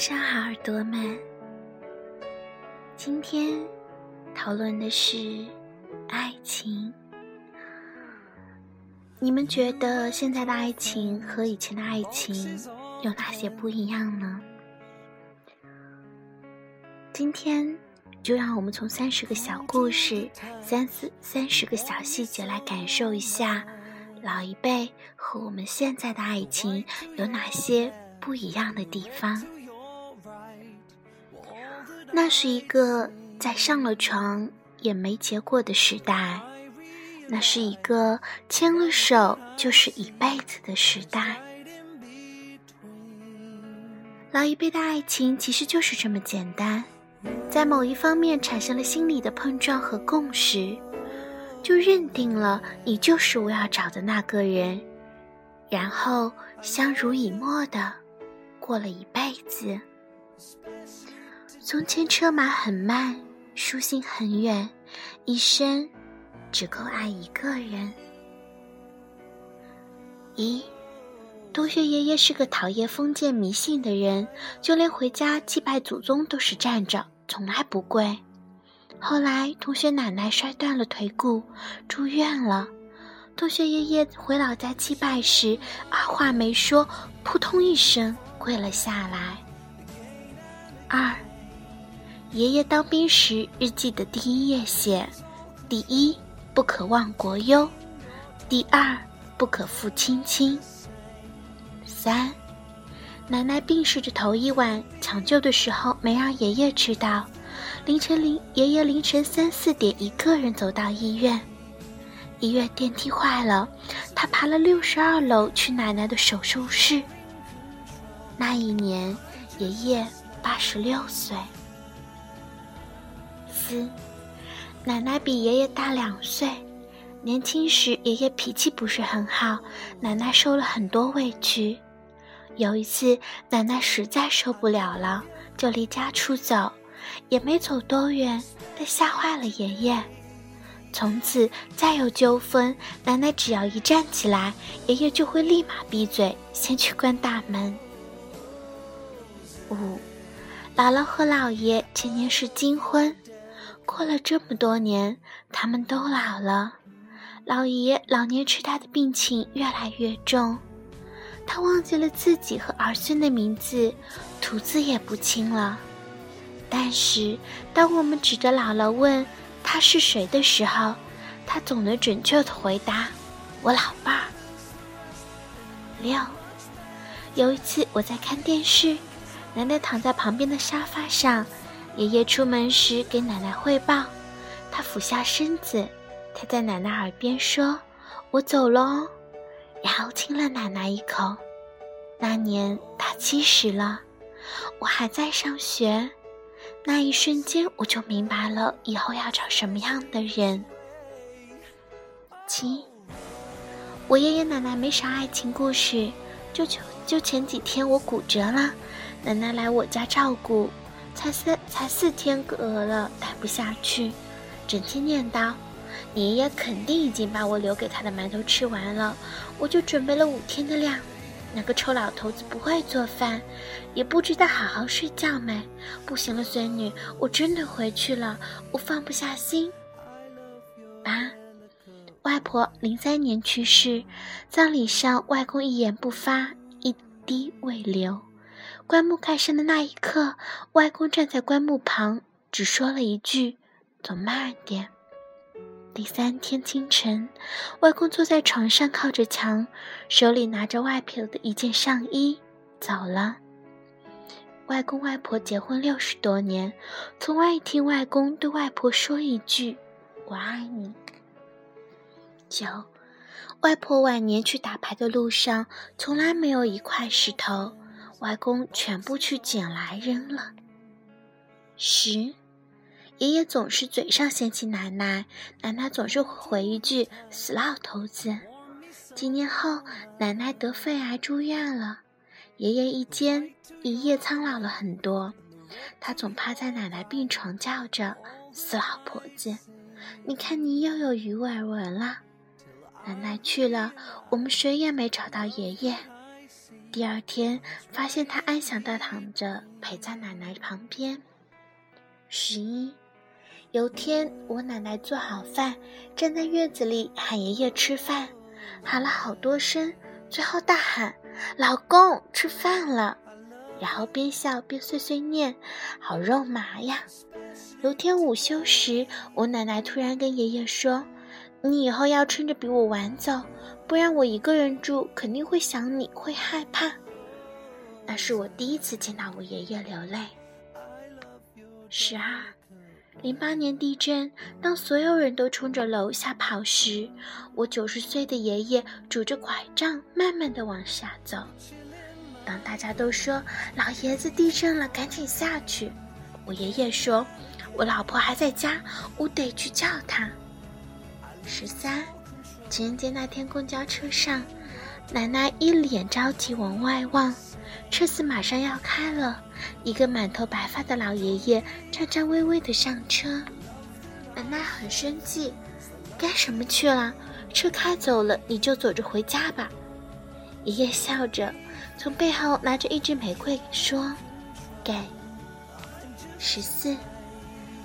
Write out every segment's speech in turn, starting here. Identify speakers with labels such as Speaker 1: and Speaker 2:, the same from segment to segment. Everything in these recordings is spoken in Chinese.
Speaker 1: 上好，耳朵们。今天讨论的是爱情。你们觉得现在的爱情和以前的爱情有哪些不一样呢？今天就让我们从三十个小故事、三四三十个小细节来感受一下老一辈和我们现在的爱情有哪些不一样的地方。那是一个在上了床也没结果的时代。那是一个牵了手就是一辈子的时代。老一辈的爱情其实就是这么简单，在某一方面产生了心理的碰撞和共识，就认定了你就是我要找的那个人，然后相濡以沫的过了一辈子。从前车马很慢，书信很远，一生。只够爱一个人。一，同学爷爷是个讨厌封建迷信的人，就连回家祭拜祖宗都是站着，从来不跪。后来，同学奶奶摔断了腿骨，住院了。同学爷爷回老家祭拜时，二话没说，扑通一声跪了下来。二，爷爷当兵时日记的第一页写：第一。不可忘国忧，第二不可负亲亲。三，奶奶病逝的头一晚抢救的时候没让爷爷知道，凌晨零爷爷凌晨三四点一个人走到医院，医院电梯坏了，他爬了六十二楼去奶奶的手术室。那一年爷爷八十六岁。四。奶奶比爷爷大两岁，年轻时爷爷脾气不是很好，奶奶受了很多委屈。有一次，奶奶实在受不了了，就离家出走，也没走多远，但吓坏了爷爷。从此再有纠纷，奶奶只要一站起来，爷爷就会立马闭嘴，先去关大门。五，姥姥和姥爷前年是金婚。过了这么多年，他们都老了。老爷老年痴呆的病情越来越重，他忘记了自己和儿孙的名字，吐字也不清了。但是，当我们指着姥姥问他是谁的时候，他总能准确的回答：“我老伴儿。”六，有一次我在看电视，奶奶躺在旁边的沙发上。爷爷出门时给奶奶汇报，他俯下身子，他在奶奶耳边说：“我走喽。”然后亲了奶奶一口。那年他七十了，我还在上学。那一瞬间，我就明白了以后要找什么样的人。七，我爷爷奶奶没啥爱情故事，就就就前几天我骨折了，奶奶来我家照顾。才四才四天隔了，待不下去，整天念叨：“你爷爷肯定已经把我留给他的馒头吃完了，我就准备了五天的量。那个臭老头子不会做饭，也不知道好好睡觉没。不行了，孙女，我真的回去了，我放不下心。”八，外婆零三年去世，葬礼上外公一言不发，一滴未流。棺木盖上的那一刻，外公站在棺木旁，只说了一句：“走慢点。”第三天清晨，外公坐在床上，靠着墙，手里拿着外婆的一件上衣，走了。外公外婆结婚六十多年，从未听外公对外婆说一句“我爱你”。九，外婆晚年去打牌的路上，从来没有一块石头。外公全部去捡来扔了。十，爷爷总是嘴上嫌弃奶奶，奶奶总是回一句“死老头子”。几年后，奶奶得肺癌住院了，爷爷一肩一夜苍老了很多。他总趴在奶奶病床叫着“死老婆子”，你看你又有鱼尾纹了。奶奶去了，我们谁也没找到爷爷。第二天发现他安详地躺着，陪在奶奶旁边。十一，有天我奶奶做好饭，站在院子里喊爷爷吃饭，喊了好多声，最后大喊：“老公，吃饭了！”然后边笑边碎碎念：“好肉麻呀！”有天午休时，我奶奶突然跟爷爷说：“你以后要趁着比我晚走，不然我一个人住肯定会想你，会害怕。”那是我第一次见到我爷爷流泪。十二，零八年地震，当所有人都冲着楼下跑时，我九十岁的爷爷拄着拐杖慢慢的往下走。当大家都说老爷子地震了，赶紧下去，我爷爷说。我老婆还在家，我得去叫她。十三，情人节那天公交车上，奶奶一脸着急往外望，车子马上要开了，一个满头白发的老爷爷颤颤巍巍的上车。奶奶很生气，干什么去了？车开走了，你就走着回家吧。爷爷笑着，从背后拿着一支玫瑰说：“给。”十四。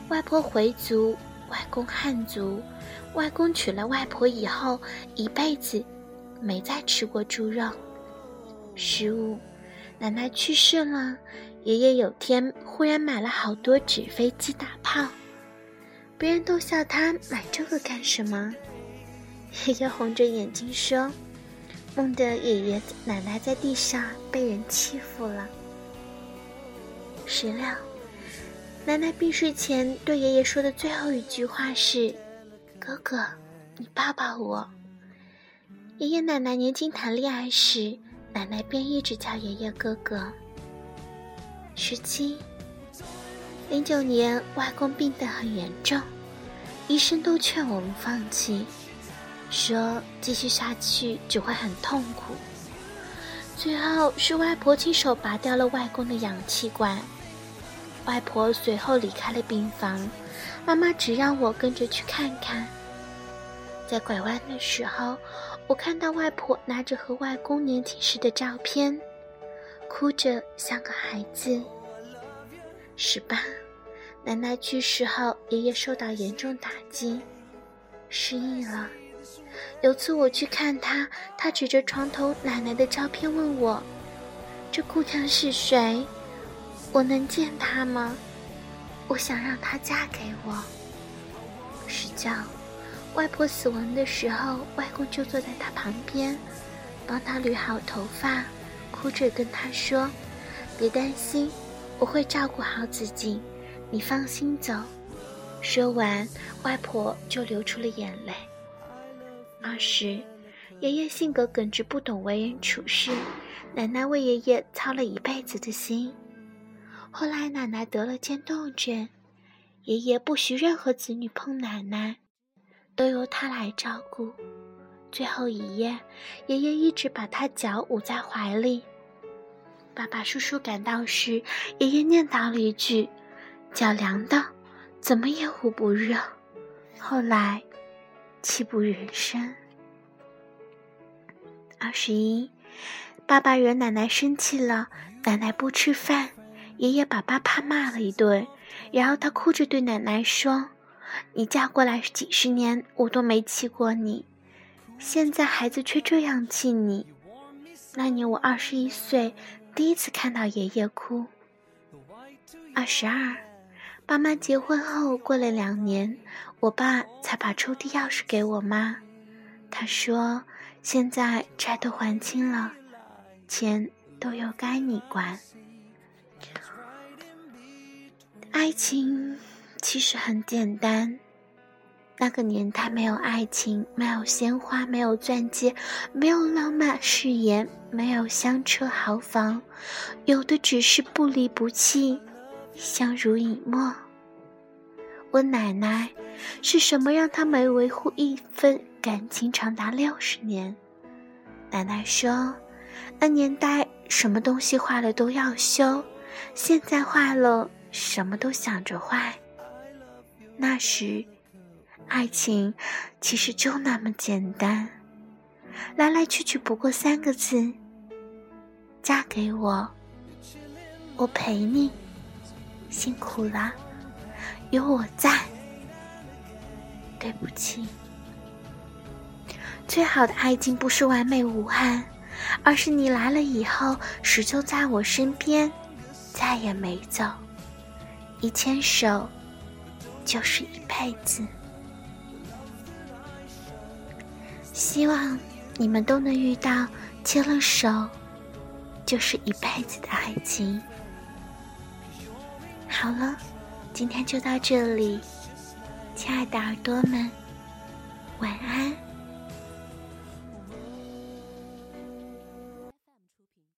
Speaker 1: 外婆回族，外公汉族。外公娶了外婆以后，一辈子没再吃过猪肉。十五，奶奶去世了，爷爷有天忽然买了好多纸飞机打炮，别人都笑他买这个干什么。爷爷红着眼睛说：“梦的爷爷奶奶在地上被人欺负了。”十六。奶奶病睡前对爷爷说的最后一句话是：“哥哥，你抱抱我。”爷爷奶奶年轻谈恋爱时，奶奶便一直叫爷爷哥哥。十七，零九年外公病得很严重，医生都劝我们放弃，说继续下去只会很痛苦。最后是外婆亲手拔掉了外公的氧气管。外婆随后离开了病房，妈妈只让我跟着去看看。在拐弯的时候，我看到外婆拿着和外公年轻时的照片，哭着像个孩子。十八，奶奶去世后，爷爷受到严重打击，失忆了。有次我去看他，他指着床头奶奶的照片问我：“这姑娘是谁？”我能见他吗？我想让他嫁给我。十九，外婆死亡的时候，外公就坐在她旁边，帮她捋好头发，哭着跟她说：“别担心，我会照顾好自己，你放心走。”说完，外婆就流出了眼泪。二十，爷爷性格耿直，不懂为人处事，奶奶为爷爷操了一辈子的心。后来奶奶得了渐冻症，爷爷不许任何子女碰奶奶，都由他来照顾。最后一夜，爷爷一直把他脚捂在怀里。爸爸叔叔赶到时，爷爷念叨了一句：“脚凉的，怎么也捂不热。”后来，泣不人声。二十一，爸爸惹奶奶生气了，奶奶不吃饭。爷爷把爸爸骂了一顿，然后他哭着对奶奶说：“你嫁过来几十年，我都没气过你，现在孩子却这样气你。那年我二十一岁，第一次看到爷爷哭。二十二，爸妈结婚后过了两年，我爸才把抽屉钥匙给我妈，他说：现在债都还清了，钱都又该你管。”爱情其实很简单，那个年代没有爱情，没有鲜花，没有钻戒，没有浪漫誓言，没有香车豪房，有的只是不离不弃，相濡以沫。我奶奶是什么让她每维护一份感情长达六十年？奶奶说，那年代什么东西坏了都要修，现在坏了。什么都想着坏。那时，爱情其实就那么简单，来来去去不过三个字：嫁给我，我陪你，辛苦了，有我在。对不起，最好的爱情不是完美无憾，而是你来了以后，始终在我身边，再也没走，一牵手就是一辈子。希望你们都能遇到牵了手就是一辈子的爱情。好了，今天就到这里。亲爱的耳朵们，晚安。